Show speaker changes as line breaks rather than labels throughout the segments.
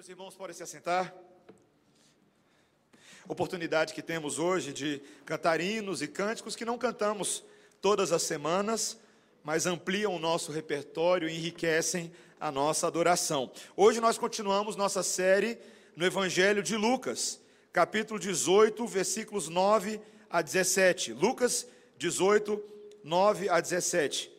Meus irmãos, podem se assentar. Oportunidade que temos hoje de cantar hinos e cânticos que não cantamos todas as semanas, mas ampliam o nosso repertório e enriquecem a nossa adoração. Hoje nós continuamos nossa série no Evangelho de Lucas, capítulo 18, versículos 9 a 17. Lucas 18, 9 a 17.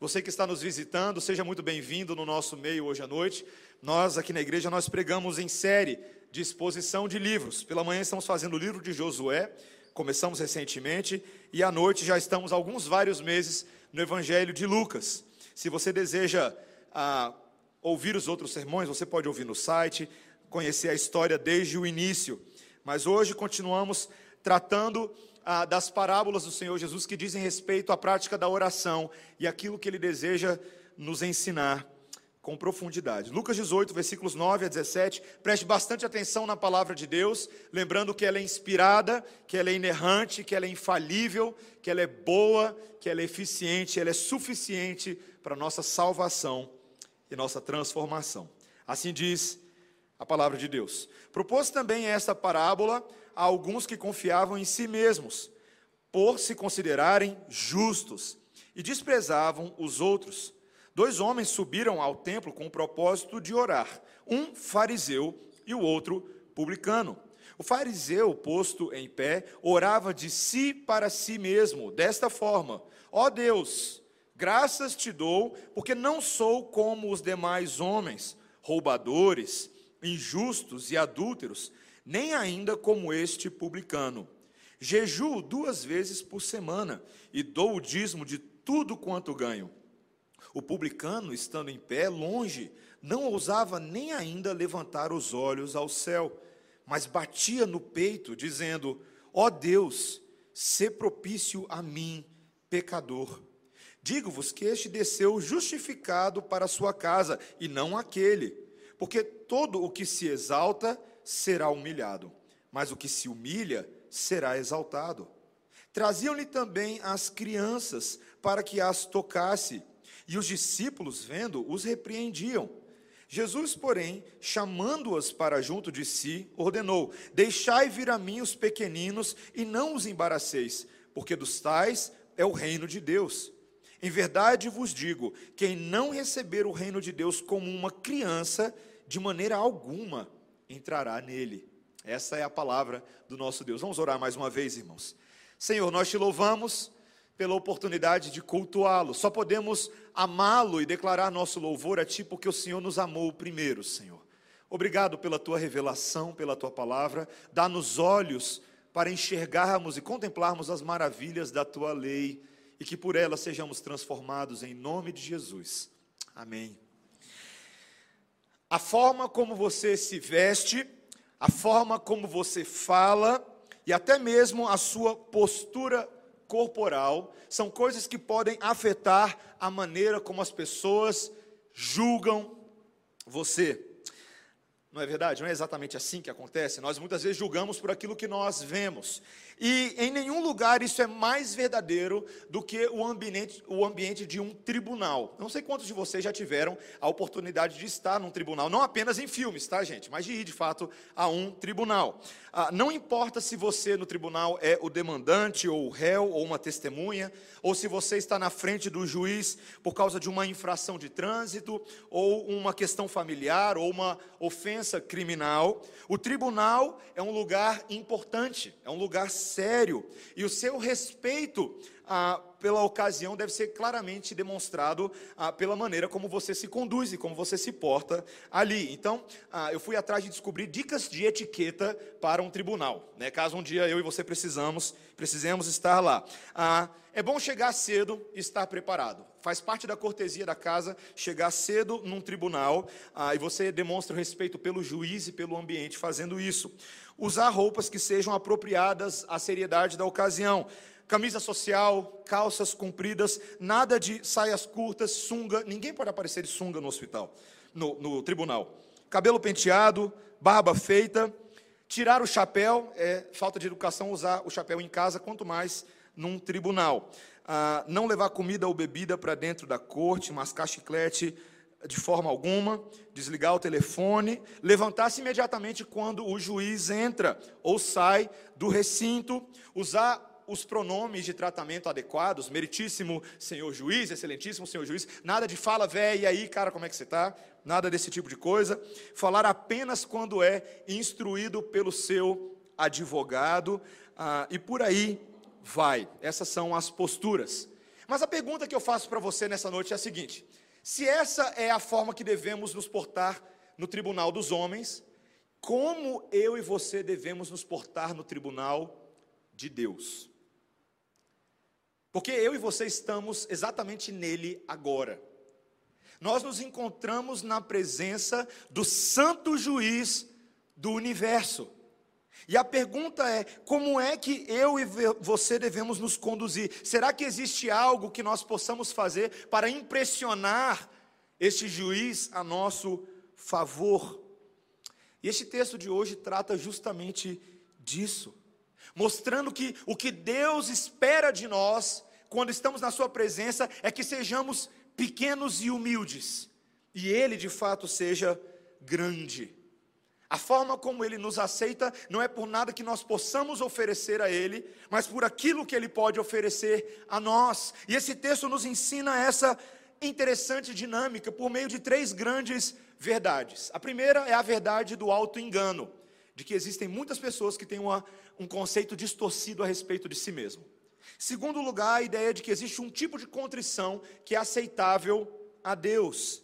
Você que está nos visitando, seja muito bem-vindo no nosso meio hoje à noite. Nós aqui na igreja nós pregamos em série de exposição de livros. Pela manhã estamos fazendo o livro de Josué, começamos recentemente, e à noite já estamos alguns vários meses no Evangelho de Lucas. Se você deseja ah, ouvir os outros sermões, você pode ouvir no site, conhecer a história desde o início. Mas hoje continuamos tratando ah, das parábolas do Senhor Jesus que dizem respeito à prática da oração e aquilo que ele deseja nos ensinar com profundidade. Lucas 18, versículos 9 a 17. Preste bastante atenção na palavra de Deus, lembrando que ela é inspirada, que ela é inerrante, que ela é infalível, que ela é boa, que ela é eficiente, ela é suficiente para nossa salvação e nossa transformação. Assim diz a palavra de Deus. Propôs também esta parábola a alguns que confiavam em si mesmos, por se considerarem justos, e desprezavam os outros. Dois homens subiram ao templo com o propósito de orar, um fariseu e o outro publicano. O fariseu, posto em pé, orava de si para si mesmo, desta forma: Ó Deus, graças te dou, porque não sou como os demais homens, roubadores, injustos e adúlteros, nem ainda como este publicano. Jejuo duas vezes por semana e dou o dízimo de tudo quanto ganho. O publicano, estando em pé, longe, não ousava nem ainda levantar os olhos ao céu, mas batia no peito, dizendo: Ó oh Deus, sê propício a mim, pecador. Digo-vos que este desceu justificado para a sua casa, e não aquele, porque todo o que se exalta será humilhado, mas o que se humilha será exaltado. Traziam-lhe também as crianças para que as tocasse e os discípulos, vendo, os repreendiam. Jesus, porém, chamando-as para junto de si, ordenou: Deixai vir a mim os pequeninos e não os embaraceis, porque dos tais é o reino de Deus. Em verdade vos digo: quem não receber o reino de Deus como uma criança, de maneira alguma entrará nele. Essa é a palavra do nosso Deus. Vamos orar mais uma vez, irmãos. Senhor, nós te louvamos pela oportunidade de cultuá-lo. Só podemos amá-lo e declarar nosso louvor a Ti porque o Senhor nos amou primeiro, Senhor. Obrigado pela Tua revelação, pela Tua palavra. Dá-nos olhos para enxergarmos e contemplarmos as maravilhas da Tua lei e que por ela sejamos transformados em nome de Jesus. Amém. A forma como você se veste, a forma como você fala e até mesmo a sua postura corporal são coisas que podem afetar a maneira como as pessoas julgam você. Não é verdade? Não é exatamente assim que acontece. Nós muitas vezes julgamos por aquilo que nós vemos. E em nenhum lugar isso é mais verdadeiro do que o ambiente, o ambiente de um tribunal. Não sei quantos de vocês já tiveram a oportunidade de estar num tribunal, não apenas em filmes, tá, gente? Mas de ir de fato a um tribunal. Ah, não importa se você no tribunal é o demandante, ou o réu, ou uma testemunha, ou se você está na frente do juiz por causa de uma infração de trânsito, ou uma questão familiar, ou uma ofensa criminal. O tribunal é um lugar importante, é um lugar sério, e o seu respeito ah, pela ocasião deve ser claramente demonstrado ah, pela maneira como você se conduz e como você se porta ali. Então, ah, eu fui atrás de descobrir dicas de etiqueta para um tribunal, né? caso um dia eu e você precisamos, precisemos estar lá. Ah, é bom chegar cedo e estar preparado. Faz parte da cortesia da casa chegar cedo num tribunal ah, e você demonstra respeito pelo juiz e pelo ambiente fazendo isso. Usar roupas que sejam apropriadas à seriedade da ocasião camisa social, calças compridas, nada de saias curtas, sunga. Ninguém pode aparecer de sunga no hospital, no, no tribunal. Cabelo penteado, barba feita, tirar o chapéu, é falta de educação usar o chapéu em casa, quanto mais num tribunal. Não levar comida ou bebida para dentro da corte, mascar chiclete, de forma alguma, desligar o telefone, levantar-se imediatamente quando o juiz entra ou sai do recinto, usar os pronomes de tratamento adequados, meritíssimo senhor juiz, excelentíssimo senhor juiz, nada de fala, véi, e aí, cara, como é que você está? Nada desse tipo de coisa. Falar apenas quando é instruído pelo seu advogado, ah, e por aí vai. Essas são as posturas. Mas a pergunta que eu faço para você nessa noite é a seguinte: se essa é a forma que devemos nos portar no tribunal dos homens, como eu e você devemos nos portar no tribunal de Deus? Porque eu e você estamos exatamente nele agora. Nós nos encontramos na presença do santo juiz do universo. E a pergunta é: como é que eu e você devemos nos conduzir? Será que existe algo que nós possamos fazer para impressionar este juiz a nosso favor? E este texto de hoje trata justamente disso mostrando que o que Deus espera de nós, quando estamos na Sua presença, é que sejamos pequenos e humildes, e Ele de fato seja grande. A forma como Ele nos aceita não é por nada que nós possamos oferecer a Ele, mas por aquilo que Ele pode oferecer a nós. E esse texto nos ensina essa interessante dinâmica por meio de três grandes verdades. A primeira é a verdade do auto-engano, de que existem muitas pessoas que têm uma um conceito distorcido a respeito de si mesmo. Segundo lugar, a ideia de que existe um tipo de contrição que é aceitável a Deus.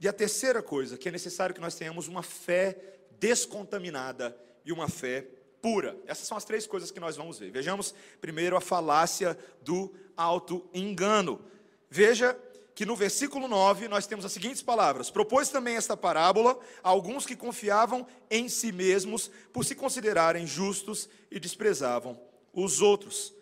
E a terceira coisa, que é necessário que nós tenhamos uma fé descontaminada e uma fé pura. Essas são as três coisas que nós vamos ver. Vejamos primeiro a falácia do auto-engano. Veja que no versículo 9 nós temos as seguintes palavras: Propôs também esta parábola a alguns que confiavam em si mesmos por se considerarem justos e desprezavam os outros.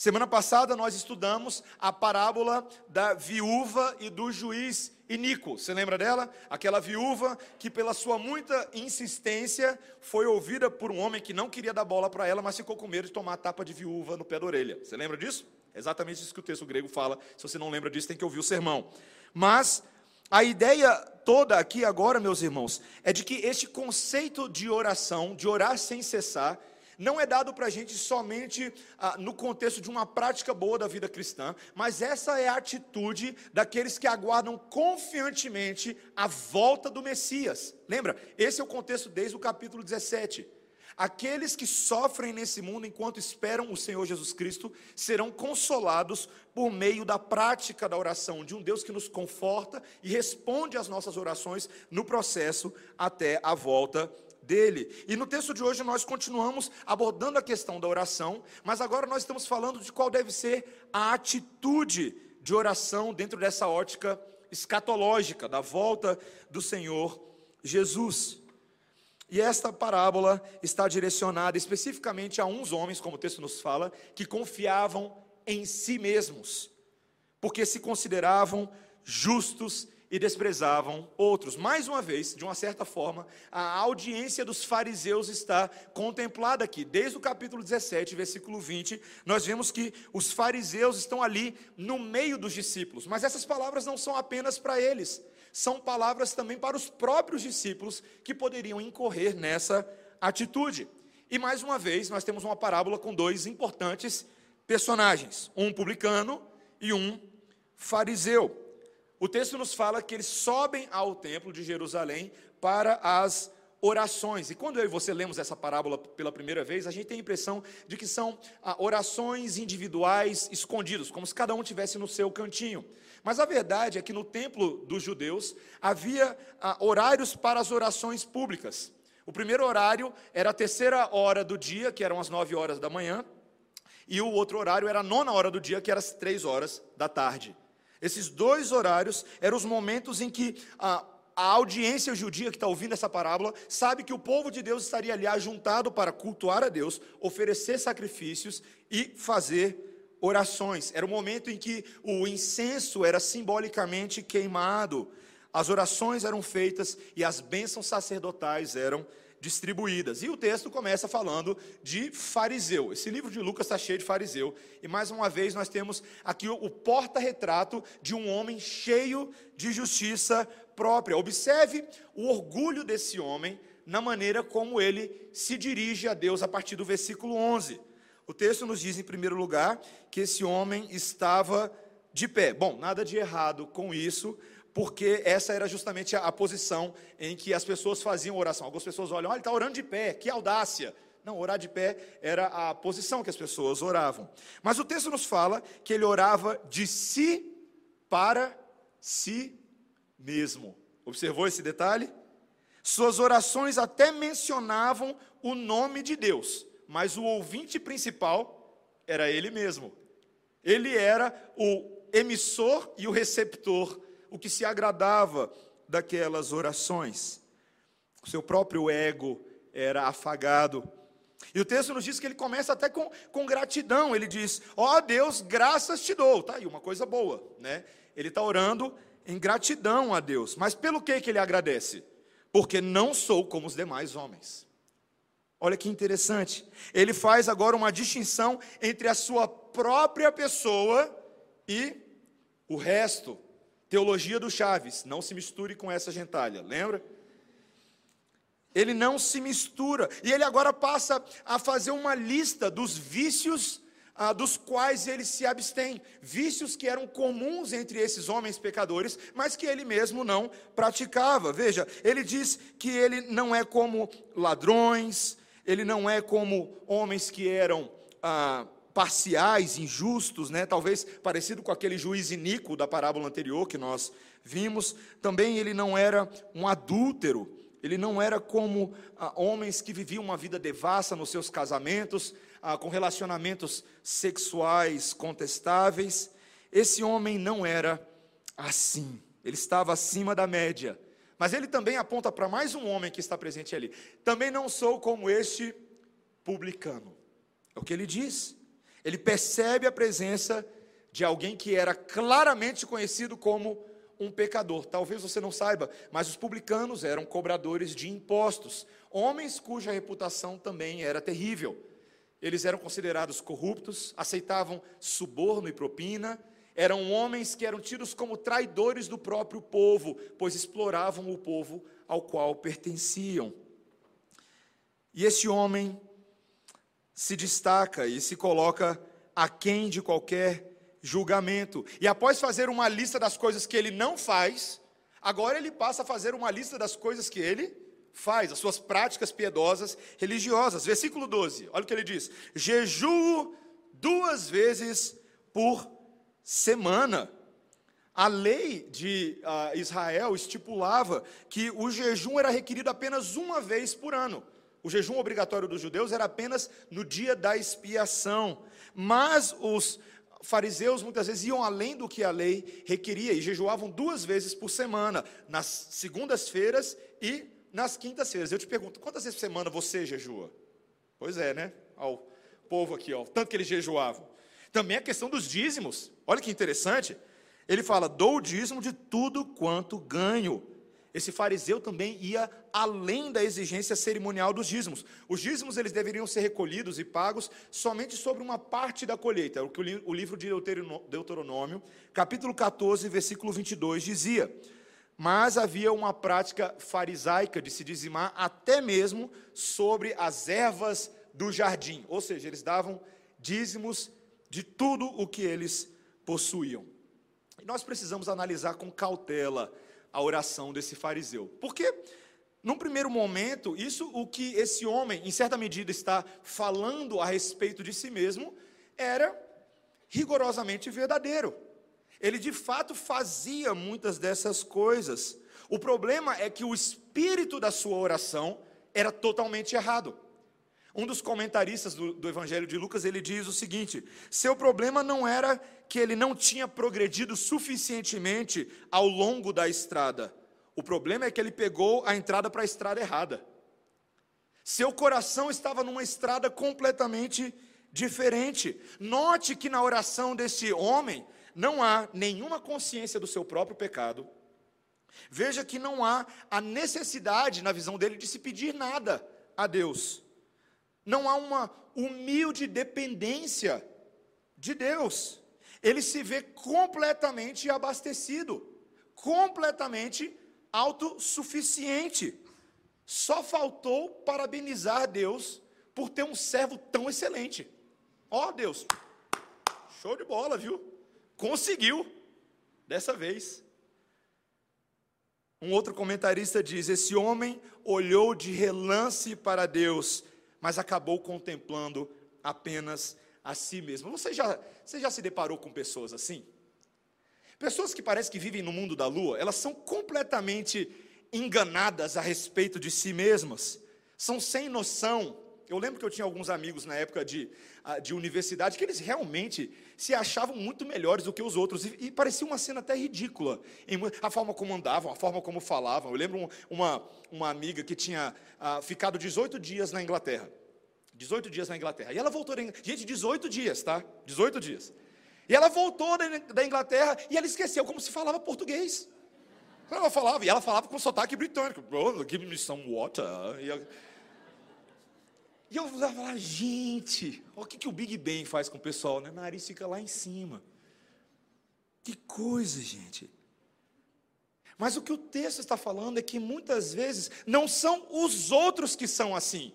Semana passada nós estudamos a parábola da viúva e do juiz iníquo. Você lembra dela? Aquela viúva que, pela sua muita insistência, foi ouvida por um homem que não queria dar bola para ela, mas ficou com medo de tomar a tapa de viúva no pé da orelha. Você lembra disso? É exatamente isso que o texto grego fala. Se você não lembra disso, tem que ouvir o sermão. Mas a ideia toda aqui agora, meus irmãos, é de que este conceito de oração, de orar sem cessar, não é dado para a gente somente ah, no contexto de uma prática boa da vida cristã, mas essa é a atitude daqueles que aguardam confiantemente a volta do Messias. Lembra? Esse é o contexto desde o capítulo 17. Aqueles que sofrem nesse mundo enquanto esperam o Senhor Jesus Cristo serão consolados por meio da prática da oração de um Deus que nos conforta e responde às nossas orações no processo até a volta dele. E no texto de hoje nós continuamos abordando a questão da oração, mas agora nós estamos falando de qual deve ser a atitude de oração dentro dessa ótica escatológica da volta do Senhor Jesus. E esta parábola está direcionada especificamente a uns homens, como o texto nos fala, que confiavam em si mesmos, porque se consideravam justos e desprezavam outros. Mais uma vez, de uma certa forma, a audiência dos fariseus está contemplada aqui. Desde o capítulo 17, versículo 20, nós vemos que os fariseus estão ali no meio dos discípulos, mas essas palavras não são apenas para eles são palavras também para os próprios discípulos que poderiam incorrer nessa atitude. E mais uma vez, nós temos uma parábola com dois importantes personagens, um publicano e um fariseu. O texto nos fala que eles sobem ao templo de Jerusalém para as orações. E quando eu e você lemos essa parábola pela primeira vez, a gente tem a impressão de que são ah, orações individuais escondidas, como se cada um tivesse no seu cantinho. Mas a verdade é que no templo dos judeus havia ah, horários para as orações públicas. O primeiro horário era a terceira hora do dia, que eram as nove horas da manhã, e o outro horário era a nona hora do dia, que era as três horas da tarde. Esses dois horários eram os momentos em que a, a audiência judia que está ouvindo essa parábola sabe que o povo de Deus estaria ali ajuntado para cultuar a Deus, oferecer sacrifícios e fazer orações. Era o momento em que o incenso era simbolicamente queimado, as orações eram feitas e as bênçãos sacerdotais eram distribuídas. E o texto começa falando de fariseu. Esse livro de Lucas está cheio de fariseu. E mais uma vez nós temos aqui o porta-retrato de um homem cheio de justiça própria. Observe o orgulho desse homem na maneira como ele se dirige a Deus a partir do versículo 11. O texto nos diz, em primeiro lugar, que esse homem estava de pé. Bom, nada de errado com isso, porque essa era justamente a, posição em que as pessoas faziam oração. Algumas pessoas olham, olha, ele está orando de pé, que audácia. Não, orar de pé era a posição que as pessoas oravam. Mas o texto nos fala que ele orava de si para si mesmo. Observou esse detalhe? Suas orações até mencionavam o nome de Deus, mas o ouvinte principal era ele mesmo. Ele era o emissor e o receptor, o que se agradava daquelas orações. O seu próprio ego era afagado. E o texto nos diz que ele começa até com, com gratidão. Ele diz: Ó oh, Deus, graças te dou. Tá aí, uma coisa boa, né? Ele está orando em gratidão a Deus. Mas pelo que, que ele agradece? Porque não sou como os demais homens. Olha que interessante. Ele faz agora uma distinção entre a sua própria pessoa e o resto. Teologia do Chaves, não se misture com essa gentalha, lembra? Ele não se mistura. E ele agora passa a fazer uma lista dos vícios ah, dos quais ele se abstém. Vícios que eram comuns entre esses homens pecadores, mas que ele mesmo não praticava. Veja, ele diz que ele não é como ladrões, ele não é como homens que eram. Ah, parciais, injustos, né? talvez parecido com aquele juiz iníquo da parábola anterior que nós vimos. Também ele não era um adúltero, ele não era como ah, homens que viviam uma vida devassa nos seus casamentos, ah, com relacionamentos sexuais contestáveis. Esse homem não era assim, ele estava acima da média. Mas ele também aponta para mais um homem que está presente ali. Também não sou como este publicano. É o que ele diz. Ele percebe a presença de alguém que era claramente conhecido como um pecador. Talvez você não saiba, mas os publicanos eram cobradores de impostos, homens cuja reputação também era terrível. Eles eram considerados corruptos, aceitavam suborno e propina, eram homens que eram tidos como traidores do próprio povo, pois exploravam o povo ao qual pertenciam. E esse homem se destaca e se coloca aquém de qualquer julgamento. E após fazer uma lista das coisas que ele não faz, agora ele passa a fazer uma lista das coisas que ele faz, as suas práticas piedosas religiosas. Versículo 12, olha o que ele diz: Jejuo duas vezes por semana. A lei de uh, Israel estipulava que o jejum era requerido apenas uma vez por ano. O jejum obrigatório dos judeus era apenas no dia da expiação. Mas os fariseus muitas vezes iam além do que a lei requeria e jejuavam duas vezes por semana, nas segundas-feiras e nas quintas-feiras. Eu te pergunto, quantas vezes por semana você jejua? Pois é, né? Ao povo aqui, ó, tanto que eles jejuavam. Também a questão dos dízimos. Olha que interessante. Ele fala: "Dou o dízimo de tudo quanto ganho". Esse fariseu também ia além da exigência cerimonial dos dízimos. Os dízimos eles deveriam ser recolhidos e pagos somente sobre uma parte da colheita. É o que o livro de Deuteronômio, capítulo 14, versículo 22 dizia. Mas havia uma prática farisaica de se dizimar até mesmo sobre as ervas do jardim, ou seja, eles davam dízimos de tudo o que eles possuíam. E nós precisamos analisar com cautela a oração desse fariseu. Porque, num primeiro momento, isso o que esse homem, em certa medida, está falando a respeito de si mesmo, era rigorosamente verdadeiro. Ele de fato fazia muitas dessas coisas. O problema é que o espírito da sua oração era totalmente errado. Um dos comentaristas do, do, Evangelho de Lucas, ele diz o seguinte: seu problema não era que ele não tinha progredido suficientemente ao longo da estrada. O problema é que ele pegou a entrada para a estrada errada. Seu coração estava numa estrada completamente diferente. Note que na oração desse homem não há nenhuma consciência do seu próprio pecado. Veja que não há a necessidade, na visão dele, de se pedir nada a Deus não há uma humilde dependência de Deus. Ele se vê completamente abastecido, completamente autossuficiente. Só faltou parabenizar Deus por ter um servo tão excelente. Ó oh, Deus, show de bola, viu? Conseguiu, dessa vez. Um outro comentarista diz: Esse homem olhou de relance para Deus, mas acabou contemplando apenas a si mesmo. Você já, você já se deparou com pessoas assim? Pessoas que parecem que vivem no mundo da lua, elas são completamente enganadas a respeito de si mesmas, são sem noção. Eu lembro que eu tinha alguns amigos na época de, ah, de universidade que eles realmente se achavam muito melhores do que os outros, e, e parecia uma cena até ridícula, a forma como andavam, a forma como falavam. Eu lembro um, uma, uma amiga que tinha ah, ficado 18 dias na Inglaterra. 18 dias na Inglaterra. E ela voltou, gente, 18 dias, tá? 18 dias. E ela voltou da Inglaterra e ela esqueceu como se falava português. Ela falava, e ela falava com sotaque britânico. Give me some water. E eu, e eu falava, gente, olha o que, que o Big Bang faz com o pessoal, né? O nariz fica lá em cima. Que coisa, gente. Mas o que o texto está falando é que muitas vezes não são os outros que são assim.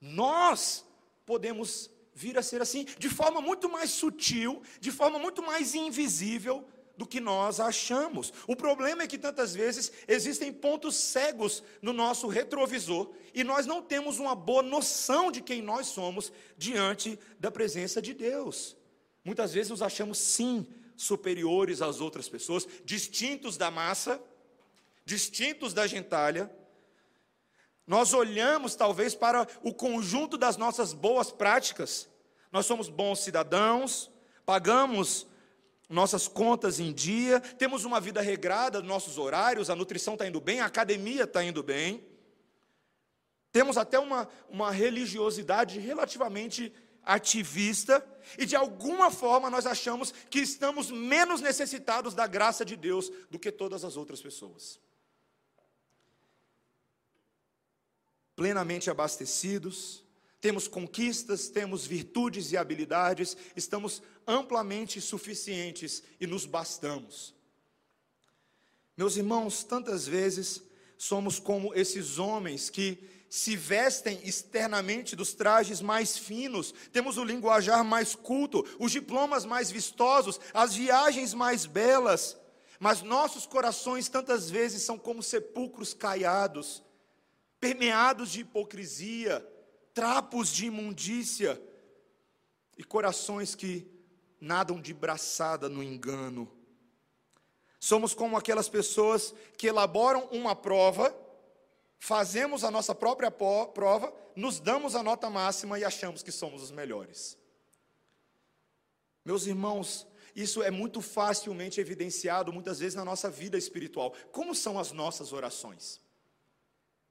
Nós podemos vir a ser assim, de forma muito mais sutil, de forma muito mais invisível do que nós achamos. O problema é que tantas vezes existem pontos cegos no nosso retrovisor e nós não temos uma boa noção de quem nós somos diante da presença de Deus. Muitas vezes nos achamos sim superiores às outras pessoas, distintos da massa, distintos da gentalha. Nós olhamos talvez para o conjunto das nossas boas práticas. Nós somos bons cidadãos, pagamos nossas contas em dia, temos uma vida regrada, nossos horários, a nutrição está indo bem, a academia está indo bem. Temos até uma, uma religiosidade relativamente ativista, e de alguma forma nós achamos que estamos menos necessitados da graça de Deus do que todas as outras pessoas. Plenamente abastecidos, temos conquistas, temos virtudes e habilidades, estamos amplamente suficientes e nos bastamos. Meus irmãos, tantas vezes somos como esses homens que se vestem externamente dos trajes mais finos, temos o linguajar mais culto, os diplomas mais vistosos, as viagens mais belas, mas nossos corações tantas vezes são como sepulcros caiados, permeados de hipocrisia, trapos de imundícia e corações que nadam de braçada no engano. Somos como aquelas pessoas que elaboram uma prova, fazemos a nossa própria prova, nos damos a nota máxima e achamos que somos os melhores. Meus irmãos, isso é muito facilmente evidenciado muitas vezes na nossa vida espiritual. Como são as nossas orações?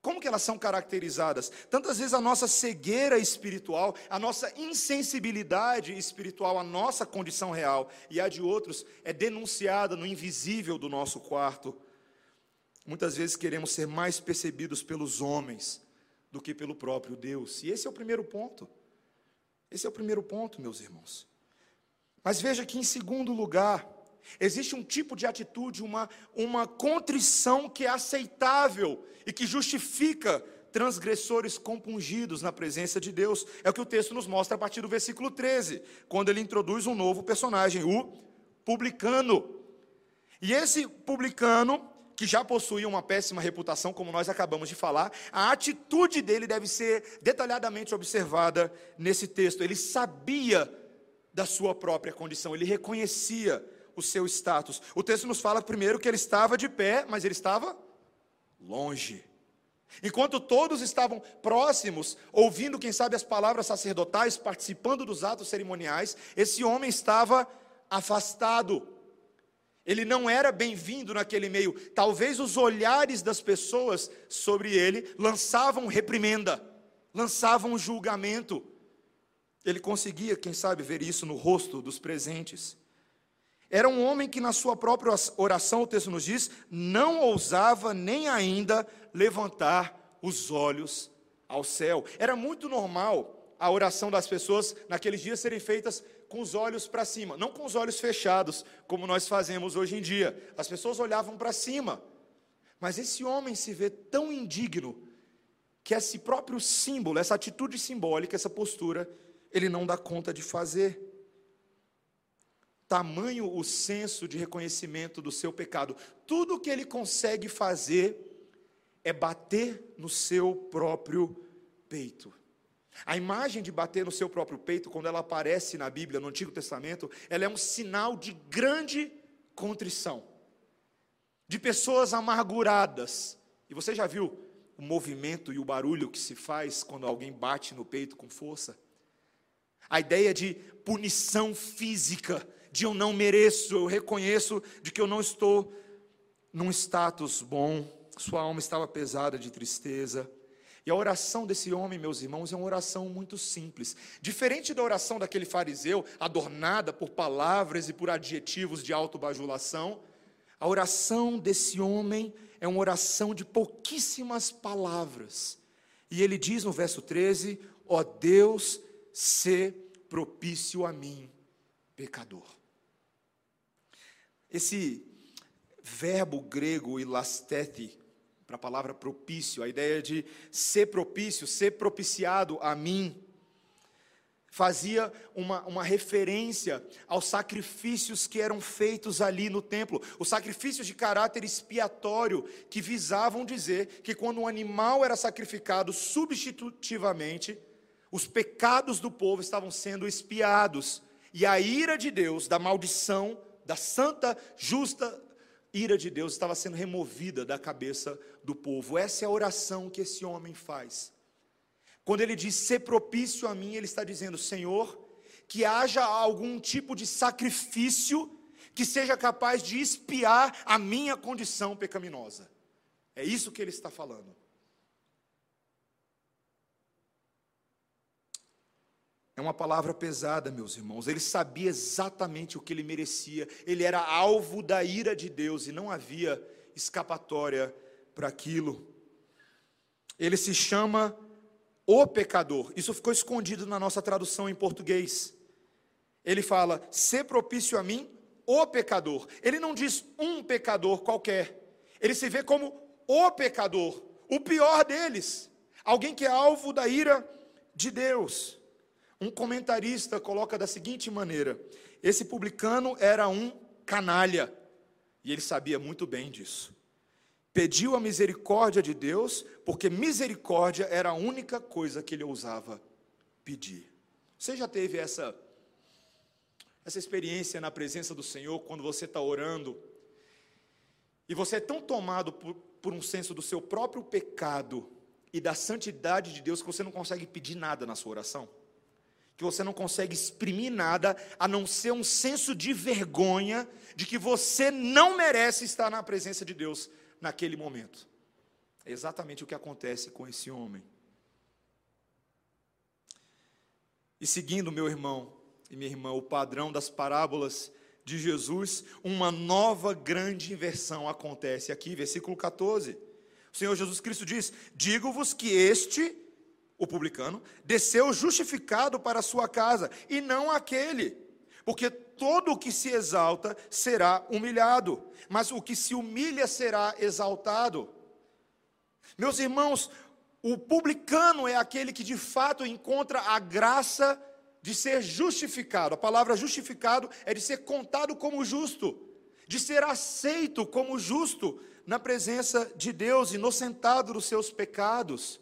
Como que elas são caracterizadas? Tantas vezes a nossa cegueira espiritual, a nossa insensibilidade espiritual, a nossa condição real e a de outros é denunciada no invisível do nosso quarto. Muitas vezes queremos ser mais percebidos pelos homens do que pelo próprio Deus. E esse é o primeiro ponto. Esse é o primeiro ponto, meus irmãos. Mas veja que, em segundo lugar, Existe um tipo de atitude, uma, uma contrição que é aceitável e que justifica transgressores compungidos na presença de Deus. É o que o texto nos mostra a partir do versículo 13, quando ele introduz um novo personagem, o publicano. E esse publicano, que já possuía uma péssima reputação, como nós acabamos de falar, a atitude dele deve ser detalhadamente observada nesse texto. Ele sabia da sua própria condição, ele reconhecia o seu status. O texto nos fala primeiro que ele estava de pé, mas ele estava longe. Enquanto todos estavam próximos, ouvindo, quem sabe, as palavras sacerdotais, participando dos atos cerimoniais, esse homem estava afastado. Ele não era bem-vindo naquele meio. Talvez os olhares das pessoas sobre ele lançavam reprimenda, lançavam julgamento. Ele conseguia, quem sabe, ver isso no rosto dos presentes. Era um homem que, na sua própria oração, o texto nos diz, não ousava nem ainda levantar os olhos ao céu. Era muito normal a oração das pessoas naqueles dias serem feitas com os olhos para cima, não com os olhos fechados, como nós fazemos hoje em dia. As pessoas olhavam para cima, Mas esse homem se vê tão indigno que esse próprio símbolo, essa atitude simbólica, essa postura, ele não dá conta de fazer. Tamanho o senso de reconhecimento do seu pecado. Tudo que ele consegue fazer é bater no seu próprio peito. A imagem de bater no seu próprio peito, quando ela aparece na Bíblia, no Antigo Testamento, ela é um sinal de grande contrição, de pessoas amarguradas. E você já viu o movimento e o barulho que se faz quando alguém bate no peito com força? A ideia de punição física, de eu não mereço, eu reconheço de que eu não estou num status bom, sua alma estava pesada de tristeza. E a oração desse homem, meus irmãos, é uma oração muito simples. Diferente da oração daquele fariseu, adornada por palavras e por adjetivos de autobajulação, a oração desse homem é uma oração de pouquíssimas palavras. E ele diz no verso 13: Ó oh Deus, se propício a mim, pecador. Esse verbo grego ilastete, para a palavra propício, a ideia de ser propício, ser propiciado a mim, fazia uma, uma referência aos sacrifícios que eram feitos ali no templo, os sacrifícios de caráter expiatório, que visavam dizer que quando um animal era sacrificado substitutivamente, os pecados do povo estavam sendo expiados, e a ira de Deus, da maldição, da santa, justa ira de Deus estava sendo removida da cabeça do povo. Essa é a oração que esse homem faz. Quando ele diz ser propício a mim, ele está dizendo: Senhor, que haja algum tipo de sacrifício que seja capaz de espiar a minha condição pecaminosa. É isso que ele está falando. É uma palavra pesada, meus irmãos. Ele sabia exatamente o que ele merecia. Ele era alvo da ira de Deus e não havia escapatória para aquilo. Ele se chama o pecador. Isso ficou escondido na nossa tradução em português. Ele fala: "Ser propício a mim, o pecador". Ele não diz um pecador qualquer. Ele se vê como o pecador, o pior deles, alguém que é alvo da ira de Deus. Um comentarista coloca da seguinte maneira: esse publicano era um canalha, e ele sabia muito bem disso. Pediu a misericórdia de Deus, porque misericórdia era a única coisa que ele ousava pedir. Você já teve essa essa experiência na presença do Senhor quando você está orando e você é tão tomado por, por um senso do seu próprio pecado e da santidade de Deus que você não consegue pedir nada na sua oração? Que você não consegue exprimir nada a não ser um senso de vergonha de que você não merece estar na presença de Deus naquele momento. É exatamente o que acontece com esse homem. E seguindo, meu irmão e minha irmã, o padrão das parábolas de Jesus, uma nova grande inversão acontece aqui, versículo 14. O Senhor Jesus Cristo diz: Digo-vos que este o publicano, desceu justificado para sua casa, e não aquele. Porque todo o que se exalta será humilhado, mas o que se humilha será exaltado. Meus irmãos, o publicano é aquele que de fato encontra a graça de ser justificado. A palavra justificado é de ser contado como justo, de ser aceito como justo na presença de Deus, inocentado dos seus pecados.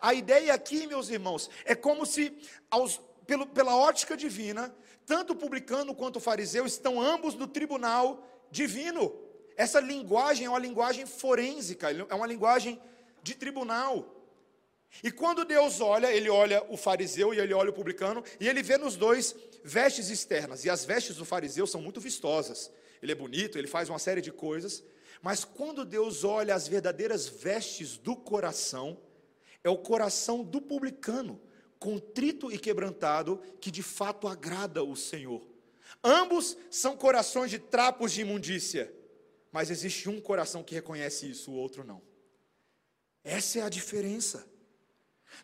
A ideia aqui, meus irmãos, é como se, aos, pelo, pela ótica divina, tanto o publicano quanto o fariseu estão ambos no tribunal divino. Essa linguagem é uma linguagem forênsica, é uma linguagem de tribunal. E quando Deus olha, ele olha o fariseu e ele olha o publicano, e ele vê nos dois vestes externas. E as vestes do fariseu são muito vistosas. Ele é bonito, ele faz uma série de coisas. Mas quando Deus olha as verdadeiras vestes do coração, é o coração do publicano, contrito e quebrantado, que de fato agrada o Senhor. Ambos são corações de trapos de imundícia, mas existe um coração que reconhece isso, o outro não. Essa é a diferença.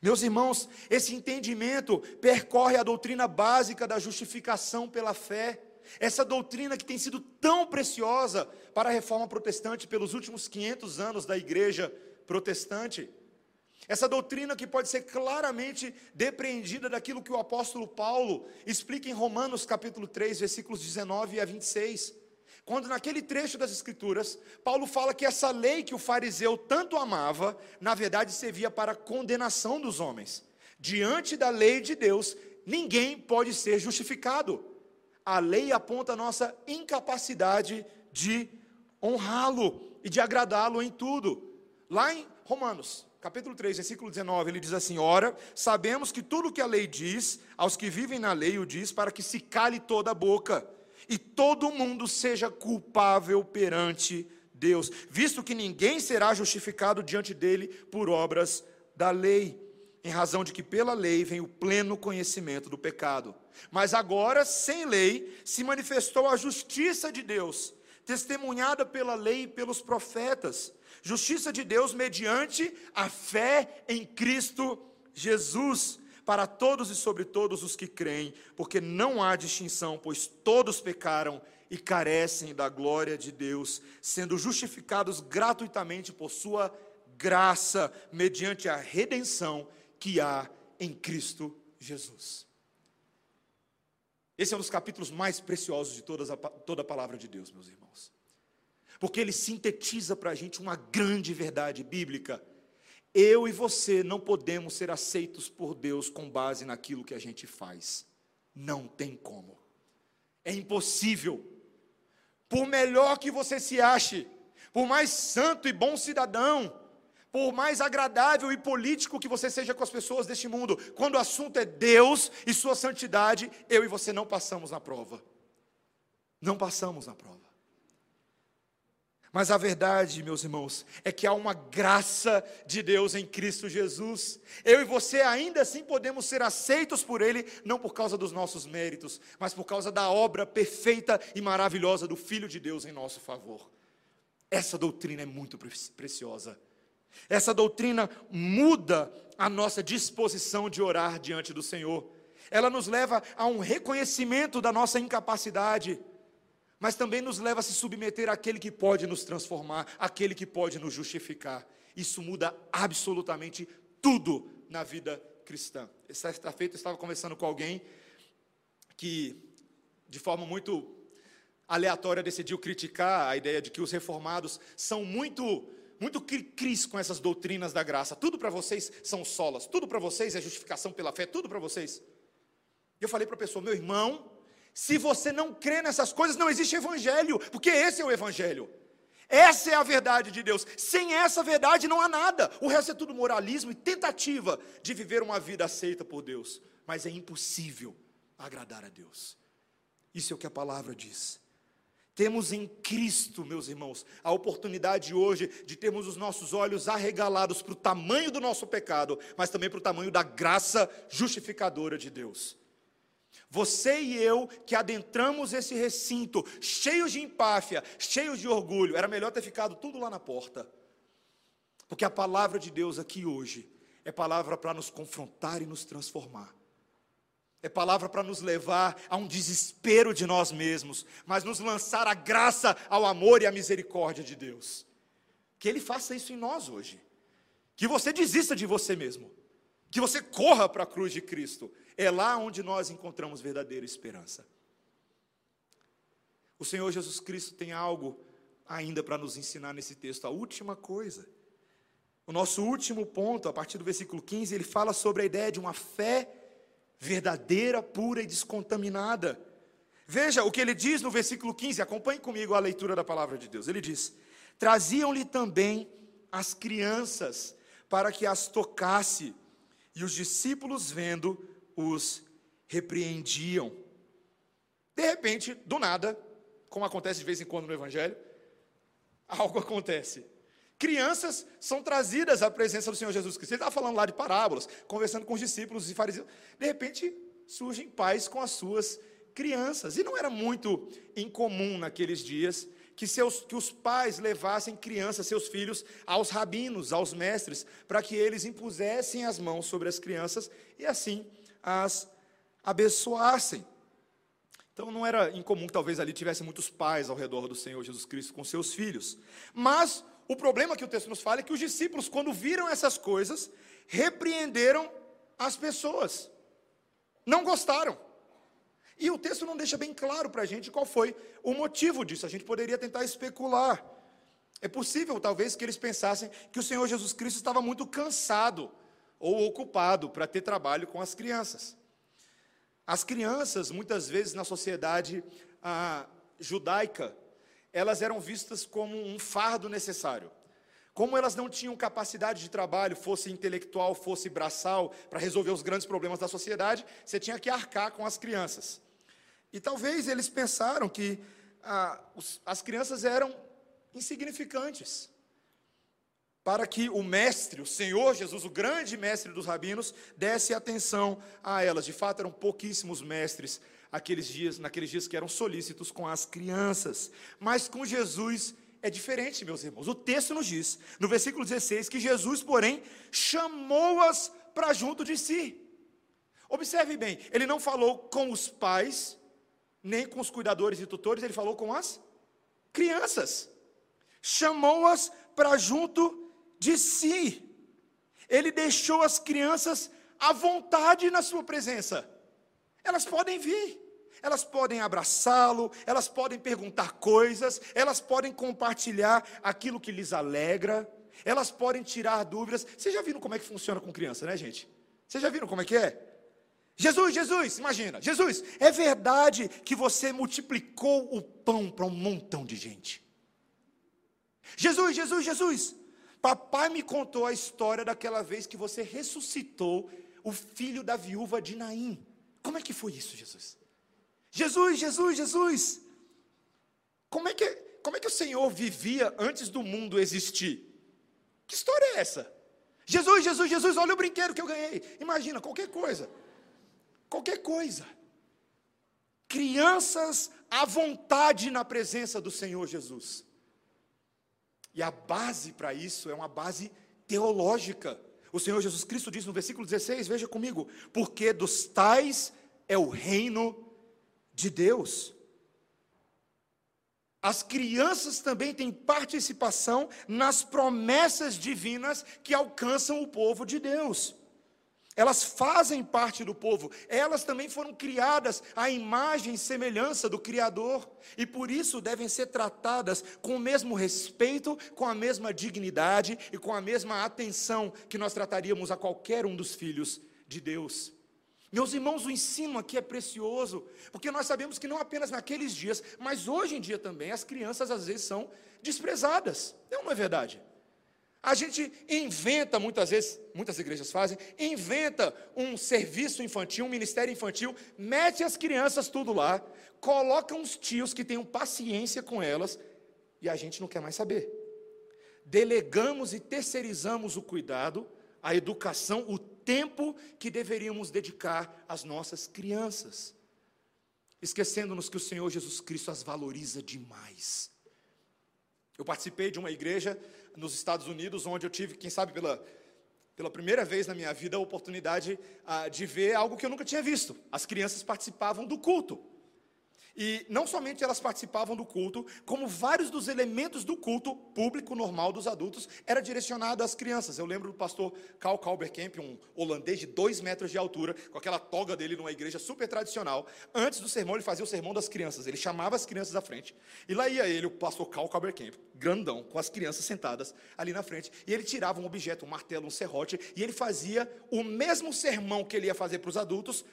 Meus irmãos, esse entendimento percorre a doutrina básica da justificação pela fé, essa doutrina que tem sido tão preciosa para a reforma protestante pelos últimos 500 anos da igreja protestante. Essa doutrina que pode ser claramente depreendida daquilo que o apóstolo Paulo explica em Romanos capítulo 3, versículos 19 a 26. Quando naquele trecho das Escrituras, Paulo fala que essa lei que o fariseu tanto amava, na verdade servia para a condenação dos homens. Diante da lei de Deus, ninguém pode ser justificado. A lei aponta a nossa incapacidade de honrá-lo e de agradá-lo em tudo. Lá em Romanos, capítulo 3, versículo 19, ele diz assim: Ora, sabemos que tudo que a lei diz, aos que vivem na lei o diz, para que se cale toda a boca e todo mundo seja culpável perante Deus, visto que ninguém será justificado diante dele por obras da lei, em razão de que pela lei vem o pleno conhecimento do pecado. Mas agora, sem lei, se manifestou a justiça de Deus, testemunhada pela lei e pelos profetas, justiça de Deus mediante a fé em Cristo Jesus para todos e sobre todos os que creem, porque não há distinção, pois todos pecaram e carecem da glória de Deus, sendo justificados gratuitamente por sua graça, mediante a redenção que há em Cristo Jesus. Esse é um dos capítulos mais preciosos de todas a, toda a palavra de Deus, meus irmãos. Porque ele sintetiza para a gente uma grande verdade bíblica eu e você não podemos ser aceitos por Deus com base naquilo que a gente faz. Não tem como. É impossível. Por melhor que você se ache, por mais santo e bom cidadão, por mais agradável e político que você seja com as pessoas deste mundo, quando o assunto é Deus e sua santidade, eu e você não passamos na prova. Não passamos na prova. Mas a verdade, meus irmãos, é que há uma graça de Deus em Cristo Jesus. Eu e você ainda assim podemos ser aceitos por Ele, não por causa dos nossos méritos, mas por causa da obra perfeita e maravilhosa do Filho de Deus em nosso favor. Essa doutrina é muito preciosa. Essa doutrina muda a nossa disposição de orar diante do Senhor. Ela nos leva a um reconhecimento da nossa incapacidade mas também nos leva a se submeter àquele que pode nos transformar, àquele que pode nos justificar. Isso muda absolutamente tudo na vida cristã. Esta feita eu estava conversando com alguém que, de forma muito aleatória, decidiu criticar a ideia de que os reformados são muito muito cris com essas doutrinas da graça. Tudo para vocês são solas, tudo para vocês é justificação pela fé, tudo para vocês. Eu falei para a pessoa, meu irmão, se você não crê nessas coisas, não existe evangelho, porque esse é o evangelho. Essa é a verdade de Deus. Sem essa verdade não há nada. O resto é tudo moralismo e tentativa de viver uma vida aceita por Deus. Mas é impossível agradar a Deus. Isso é o que a palavra diz. Temos em Cristo, meus irmãos, a oportunidade hoje de termos os nossos olhos arregalados para o tamanho do nosso pecado, mas também para o tamanho da graça justificadora de Deus. Você e eu que adentramos esse recinto, cheios de empáfia, cheios de orgulho, era melhor ter ficado tudo lá na porta. Porque a palavra de Deus aqui hoje é palavra para nos confrontar e nos transformar. É palavra para nos levar a um desespero de nós mesmos, mas nos lançar a graça, ao amor e à misericórdia de Deus. Que Ele faça isso em nós hoje. Que você desista de você mesmo. Que você corra para a cruz de Cristo é lá onde nós encontramos verdadeira esperança. O Senhor Jesus Cristo tem algo ainda para nos ensinar nesse texto, a última coisa. O nosso último ponto, a partir do versículo 15, ele fala sobre a ideia de uma fé verdadeira, pura e descontaminada. Veja o que ele diz no versículo 15, acompanhe comigo a leitura da palavra de Deus. Ele diz: Traziam-lhe também as crianças para que as tocasse, e os discípulos, vendo, os repreendiam. De repente, do nada, como acontece de vez em quando no Evangelho, algo acontece. Crianças são trazidas à presença do Senhor Jesus Cristo. Ele estava falando lá de parábolas, conversando com os discípulos e fariseus. De repente, surgem pais com as suas crianças. E não era muito incomum naqueles dias que, seus, que os pais levassem crianças, seus filhos, aos rabinos, aos mestres, para que eles impusessem as mãos sobre as crianças e assim as abençoassem. Então não era incomum que talvez ali tivesse muitos pais ao redor do Senhor Jesus Cristo com seus filhos. Mas o problema que o texto nos fala é que os discípulos, quando viram essas coisas, repreenderam as pessoas. Não gostaram. E o texto não deixa bem claro para a gente qual foi o motivo disso. A gente poderia tentar especular. É possível, talvez, que eles pensassem que o Senhor Jesus Cristo estava muito cansado ou ocupado para ter trabalho com as crianças. As crianças, muitas vezes na sociedade ah, judaica, elas eram vistas como um fardo necessário. Como elas não tinham capacidade de trabalho, fosse intelectual, fosse braçal, para resolver os grandes problemas da sociedade, você tinha que arcar com as crianças. E talvez eles pensaram que ah, os, as crianças eram insignificantes para que o mestre, o Senhor Jesus, o grande mestre dos rabinos, desse atenção a elas. De fato, eram pouquíssimos mestres aqueles dias, naqueles dias que eram solícitos com as crianças. Mas com Jesus é diferente, meus irmãos. O texto nos diz, no versículo 16, que Jesus, porém, chamou-as para junto de si. Observe bem, ele não falou com os pais, nem com os cuidadores e tutores, ele falou com as crianças. Chamou-as para junto de si. Ele deixou as crianças à vontade na sua presença. Elas podem vir, elas podem abraçá-lo, elas podem perguntar coisas, elas podem compartilhar aquilo que lhes alegra, elas podem tirar dúvidas. Vocês já viram como é que funciona com criança, né, gente? Vocês já viram como é que é? Jesus, Jesus, imagina, Jesus, é verdade que você multiplicou o pão para um montão de gente. Jesus, Jesus, Jesus, Papai me contou a história daquela vez que você ressuscitou o filho da viúva de Naim. Como é que foi isso, Jesus? Jesus, Jesus, Jesus. Como é que, como é que o Senhor vivia antes do mundo existir? Que história é essa? Jesus, Jesus, Jesus, olha o brinquedo que eu ganhei. Imagina, qualquer coisa. Qualquer coisa. Crianças à vontade na presença do Senhor Jesus. E a base para isso é uma base teológica. O Senhor Jesus Cristo diz no versículo 16, veja comigo: porque dos tais é o reino de Deus. As crianças também têm participação nas promessas divinas que alcançam o povo de Deus. Elas fazem parte do povo, elas também foram criadas à imagem e semelhança do Criador, e por isso devem ser tratadas com o mesmo respeito, com a mesma dignidade e com a mesma atenção que nós trataríamos a qualquer um dos filhos de Deus. Meus irmãos, o ensino aqui é precioso, porque nós sabemos que não apenas naqueles dias, mas hoje em dia também, as crianças às vezes são desprezadas, não é verdade? A gente inventa, muitas vezes, muitas igrejas fazem, inventa um serviço infantil, um ministério infantil, mete as crianças tudo lá, coloca uns tios que tenham paciência com elas, e a gente não quer mais saber. Delegamos e terceirizamos o cuidado, a educação, o tempo que deveríamos dedicar às nossas crianças, esquecendo-nos que o Senhor Jesus Cristo as valoriza demais. Eu participei de uma igreja nos Estados Unidos, onde eu tive, quem sabe pela, pela primeira vez na minha vida, a oportunidade ah, de ver algo que eu nunca tinha visto. As crianças participavam do culto. E não somente elas participavam do culto, como vários dos elementos do culto público normal dos adultos era direcionado às crianças. Eu lembro do pastor Karl Kalberkamp, um holandês de dois metros de altura, com aquela toga dele numa igreja super tradicional. Antes do sermão, ele fazia o sermão das crianças. Ele chamava as crianças à frente. E lá ia ele, o pastor Karl Kalberkamp, grandão, com as crianças sentadas ali na frente. E ele tirava um objeto, um martelo, um serrote, e ele fazia o mesmo sermão que ele ia fazer para os adultos,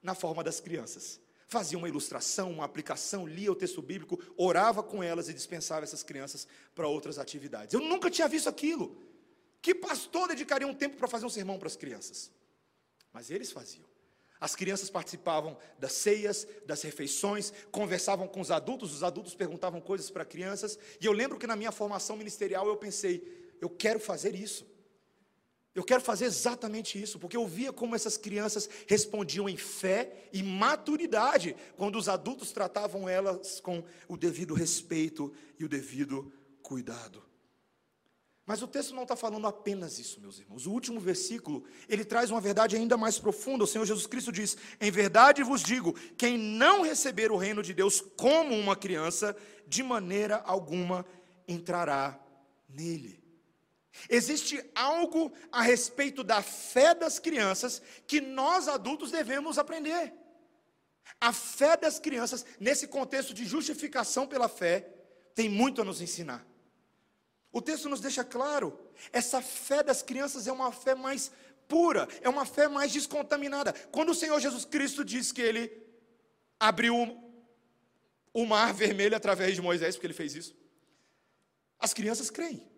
na forma das crianças fazia uma ilustração, uma aplicação, lia o texto bíblico, orava com elas e dispensava essas crianças para outras atividades. Eu nunca tinha visto aquilo. Que pastor dedicaria um tempo para fazer um sermão para as crianças? Mas eles faziam. As crianças participavam das ceias, das refeições, conversavam com os adultos, os adultos perguntavam coisas para crianças, e eu lembro que na minha formação ministerial eu pensei, eu quero fazer isso. Eu quero fazer exatamente isso, porque eu via como essas crianças respondiam em fé e maturidade quando os adultos tratavam elas com o devido respeito e o devido cuidado. Mas o texto não está falando apenas isso, meus irmãos. O último versículo, ele traz uma verdade ainda mais profunda. O Senhor Jesus Cristo diz: Em verdade vos digo, quem não receber o reino de Deus como uma criança, de maneira alguma entrará nele. Existe algo a respeito da fé das crianças que nós adultos devemos aprender. A fé das crianças, nesse contexto de justificação pela fé, tem muito a nos ensinar. O texto nos deixa claro, essa fé das crianças é uma fé mais pura, é uma fé mais descontaminada. Quando o Senhor Jesus Cristo diz que ele abriu o mar vermelho através de Moisés, porque ele fez isso, as crianças creem.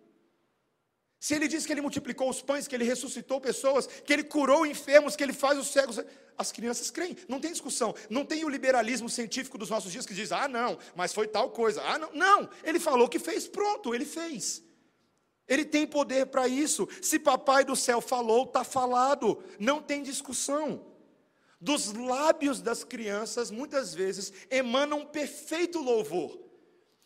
Se ele diz que ele multiplicou os pães, que ele ressuscitou pessoas, que ele curou enfermos, que ele faz os cegos, as crianças creem. Não tem discussão. Não tem o liberalismo científico dos nossos dias que diz: "Ah, não, mas foi tal coisa". Ah, não. Não, ele falou que fez, pronto, ele fez. Ele tem poder para isso. Se papai do céu falou, está falado. Não tem discussão. Dos lábios das crianças, muitas vezes, emana um perfeito louvor.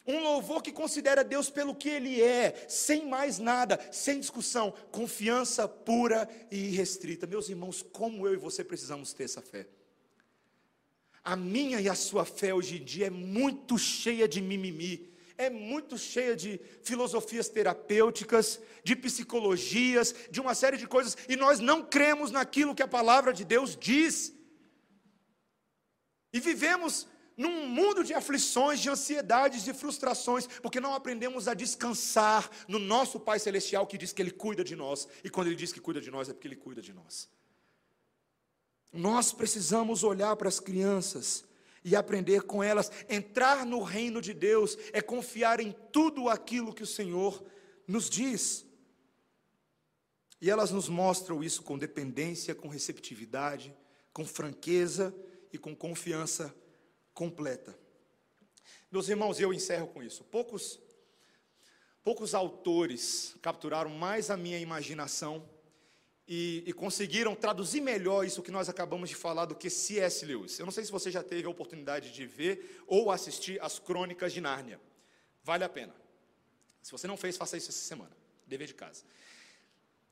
Um louvor que considera Deus pelo que Ele é, sem mais nada, sem discussão, confiança pura e irrestrita. Meus irmãos, como eu e você precisamos ter essa fé. A minha e a sua fé hoje em dia é muito cheia de mimimi, é muito cheia de filosofias terapêuticas, de psicologias, de uma série de coisas, e nós não cremos naquilo que a palavra de Deus diz. E vivemos num mundo de aflições, de ansiedades, de frustrações, porque não aprendemos a descansar no nosso Pai Celestial que diz que Ele cuida de nós, e quando Ele diz que cuida de nós, é porque Ele cuida de nós. Nós precisamos olhar para as crianças e aprender com elas. Entrar no reino de Deus é confiar em tudo aquilo que o Senhor nos diz. E elas nos mostram isso com dependência, com receptividade, com franqueza e com confiança completa. Meus irmãos, eu encerro com isso. Poucos, poucos autores capturaram mais a minha imaginação e, e, conseguiram traduzir melhor isso que nós acabamos de falar do que C.S. Lewis. Eu não sei se você já teve a oportunidade de ver ou assistir as Crônicas de Nárnia. Vale a pena. Se você não fez, faça isso essa semana. Dever de casa.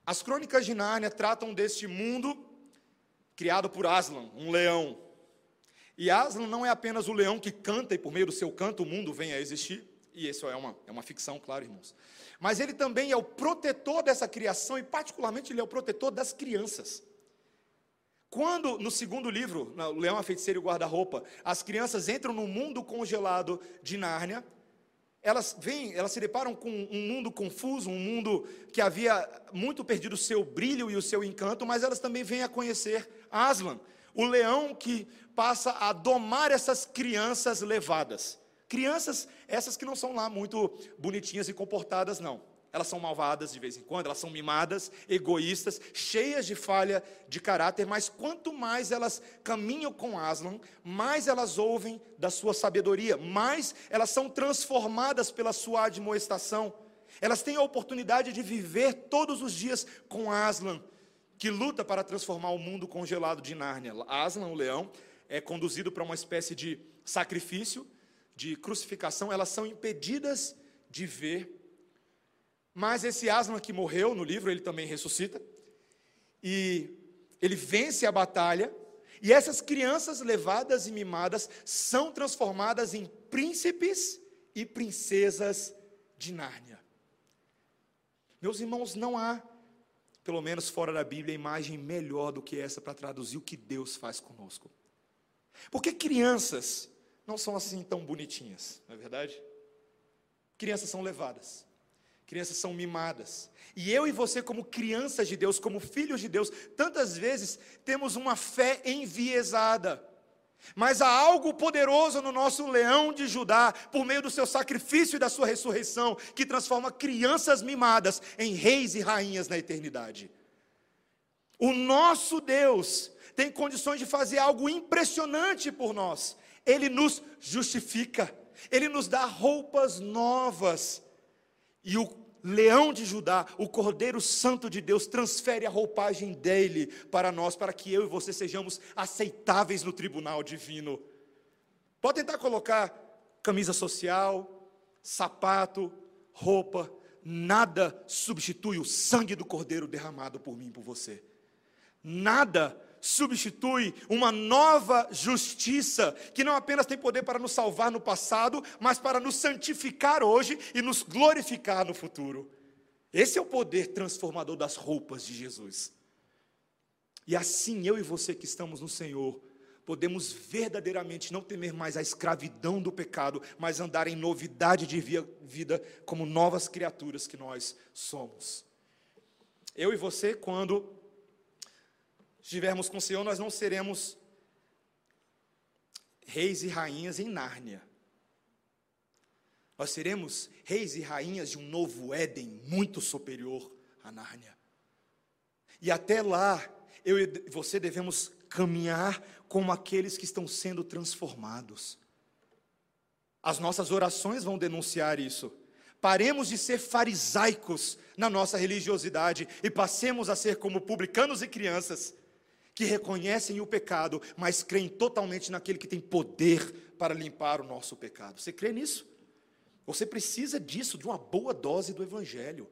As Crônicas de Nárnia tratam deste mundo criado por Aslan, um leão, e Aslan não é apenas o leão que canta e por meio do seu canto o mundo vem a existir, e isso é uma, é uma ficção, claro, irmãos. Mas ele também é o protetor dessa criação e, particularmente, ele é o protetor das crianças. Quando, no segundo livro, O Leão, a Feiticeira e o Guarda-Roupa, as crianças entram no mundo congelado de Nárnia, elas vêm, elas se deparam com um mundo confuso, um mundo que havia muito perdido o seu brilho e o seu encanto, mas elas também vêm a conhecer Aslan, o leão que passa a domar essas crianças levadas. Crianças, essas que não são lá muito bonitinhas e comportadas, não. Elas são malvadas de vez em quando, elas são mimadas, egoístas, cheias de falha de caráter, mas quanto mais elas caminham com Aslan, mais elas ouvem da sua sabedoria, mais elas são transformadas pela sua admoestação. Elas têm a oportunidade de viver todos os dias com Aslan, que luta para transformar o mundo congelado de Nárnia. Aslan, o leão, é conduzido para uma espécie de sacrifício, de crucificação, elas são impedidas de ver. Mas esse Aslan que morreu no livro, ele também ressuscita. E ele vence a batalha. E essas crianças levadas e mimadas são transformadas em príncipes e princesas de Nárnia. Meus irmãos, não há pelo menos fora da Bíblia, imagem melhor do que essa para traduzir o que Deus faz conosco. Porque crianças não são assim tão bonitinhas, não é verdade? Crianças são levadas, crianças são mimadas. E eu e você, como crianças de Deus, como filhos de Deus, tantas vezes temos uma fé enviesada. Mas há algo poderoso no nosso leão de Judá, por meio do seu sacrifício e da sua ressurreição, que transforma crianças mimadas em reis e rainhas na eternidade. O nosso Deus tem condições de fazer algo impressionante por nós. Ele nos justifica, ele nos dá roupas novas. E o leão de Judá, o Cordeiro Santo de Deus, transfere a roupagem dele para nós, para que eu e você sejamos aceitáveis no tribunal divino. Pode tentar colocar camisa social, sapato, roupa, nada substitui o sangue do Cordeiro derramado por mim e por você. Nada substitui uma nova justiça, que não apenas tem poder para nos salvar no passado, mas para nos santificar hoje e nos glorificar no futuro. Esse é o poder transformador das roupas de Jesus. E assim eu e você que estamos no Senhor, podemos verdadeiramente não temer mais a escravidão do pecado, mas andar em novidade de vida como novas criaturas que nós somos. Eu e você, quando estivermos com o Senhor, nós não seremos reis e rainhas em Nárnia. Nós seremos reis e rainhas de um novo Éden muito superior a Nárnia. E até lá, eu e você devemos caminhar como aqueles que estão sendo transformados. As nossas orações vão denunciar isso. Paremos de ser farisaicos na nossa religiosidade e passemos a ser como publicanos e crianças que reconhecem o pecado, mas creem totalmente naquele que tem poder para limpar o nosso pecado. Você crê nisso? Você precisa disso, de uma boa dose do Evangelho.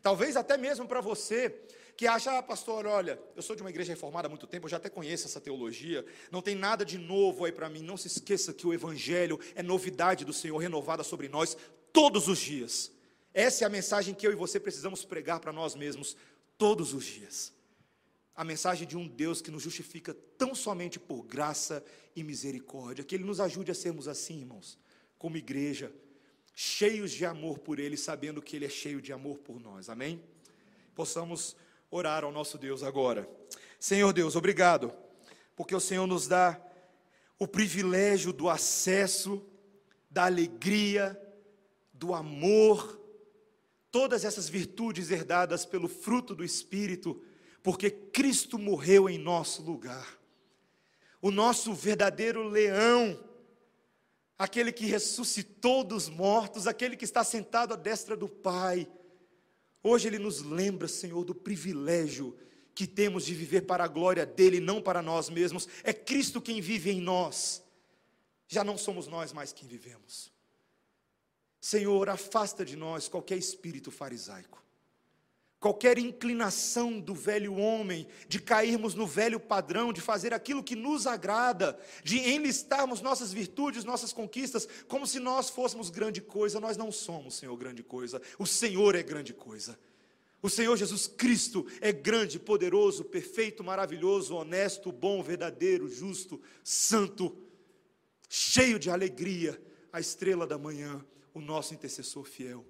Talvez até mesmo para você que acha, ah, pastor, olha, eu sou de uma igreja reformada há muito tempo, eu já até conheço essa teologia, não tem nada de novo aí para mim. Não se esqueça que o Evangelho é novidade do Senhor renovada sobre nós todos os dias. Essa é a mensagem que eu e você precisamos pregar para nós mesmos todos os dias a mensagem de um Deus que nos justifica tão somente por graça e misericórdia. Que Ele nos ajude a sermos assim, irmãos, como igreja, cheios de amor por Ele, sabendo que Ele é cheio de amor por nós. Amém? Possamos orar ao nosso Deus agora. Senhor Deus, obrigado, porque o Senhor nos dá o privilégio do acesso, da alegria, do amor, todas essas virtudes herdadas pelo fruto do Espírito porque Cristo morreu em nosso lugar. O nosso verdadeiro leão, aquele que ressuscitou dos mortos, aquele que está sentado à destra do Pai. Hoje ele nos lembra, Senhor, do privilégio que temos de viver para a glória dele, não para nós mesmos. É Cristo quem vive em nós. Já não somos nós mais quem vivemos. Senhor, afasta de nós qualquer espírito farisaico qualquer inclinação do velho homem, de cairmos no velho padrão, de fazer aquilo que nos agrada, de enlistarmos nossas virtudes, nossas conquistas, como se nós fôssemos grande coisa. Nós não somos, Senhor, grande coisa. O Senhor é grande coisa. O Senhor Jesus Cristo é grande, poderoso, perfeito, maravilhoso, honesto, bom, verdadeiro, justo, santo, cheio de alegria, a estrela da manhã, o nosso intercessor fiel.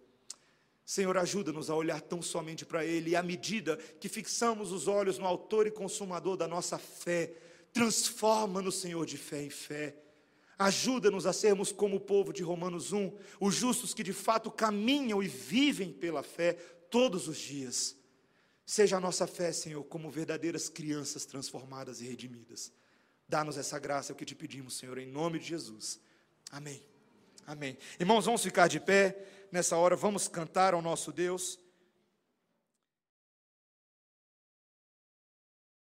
Senhor, ajuda-nos a olhar tão somente para Ele, e à medida que fixamos os olhos no Autor e Consumador da nossa fé, transforma-nos, Senhor, de fé em fé. Ajuda-nos a sermos como o povo de Romanos 1, os justos que de fato caminham e vivem pela fé todos os dias. Seja a nossa fé, Senhor, como verdadeiras crianças transformadas e redimidas. Dá-nos essa graça, é o que te pedimos, Senhor, em nome de Jesus. Amém. Amém. Irmãos, vamos ficar de pé nessa hora, vamos cantar ao nosso Deus.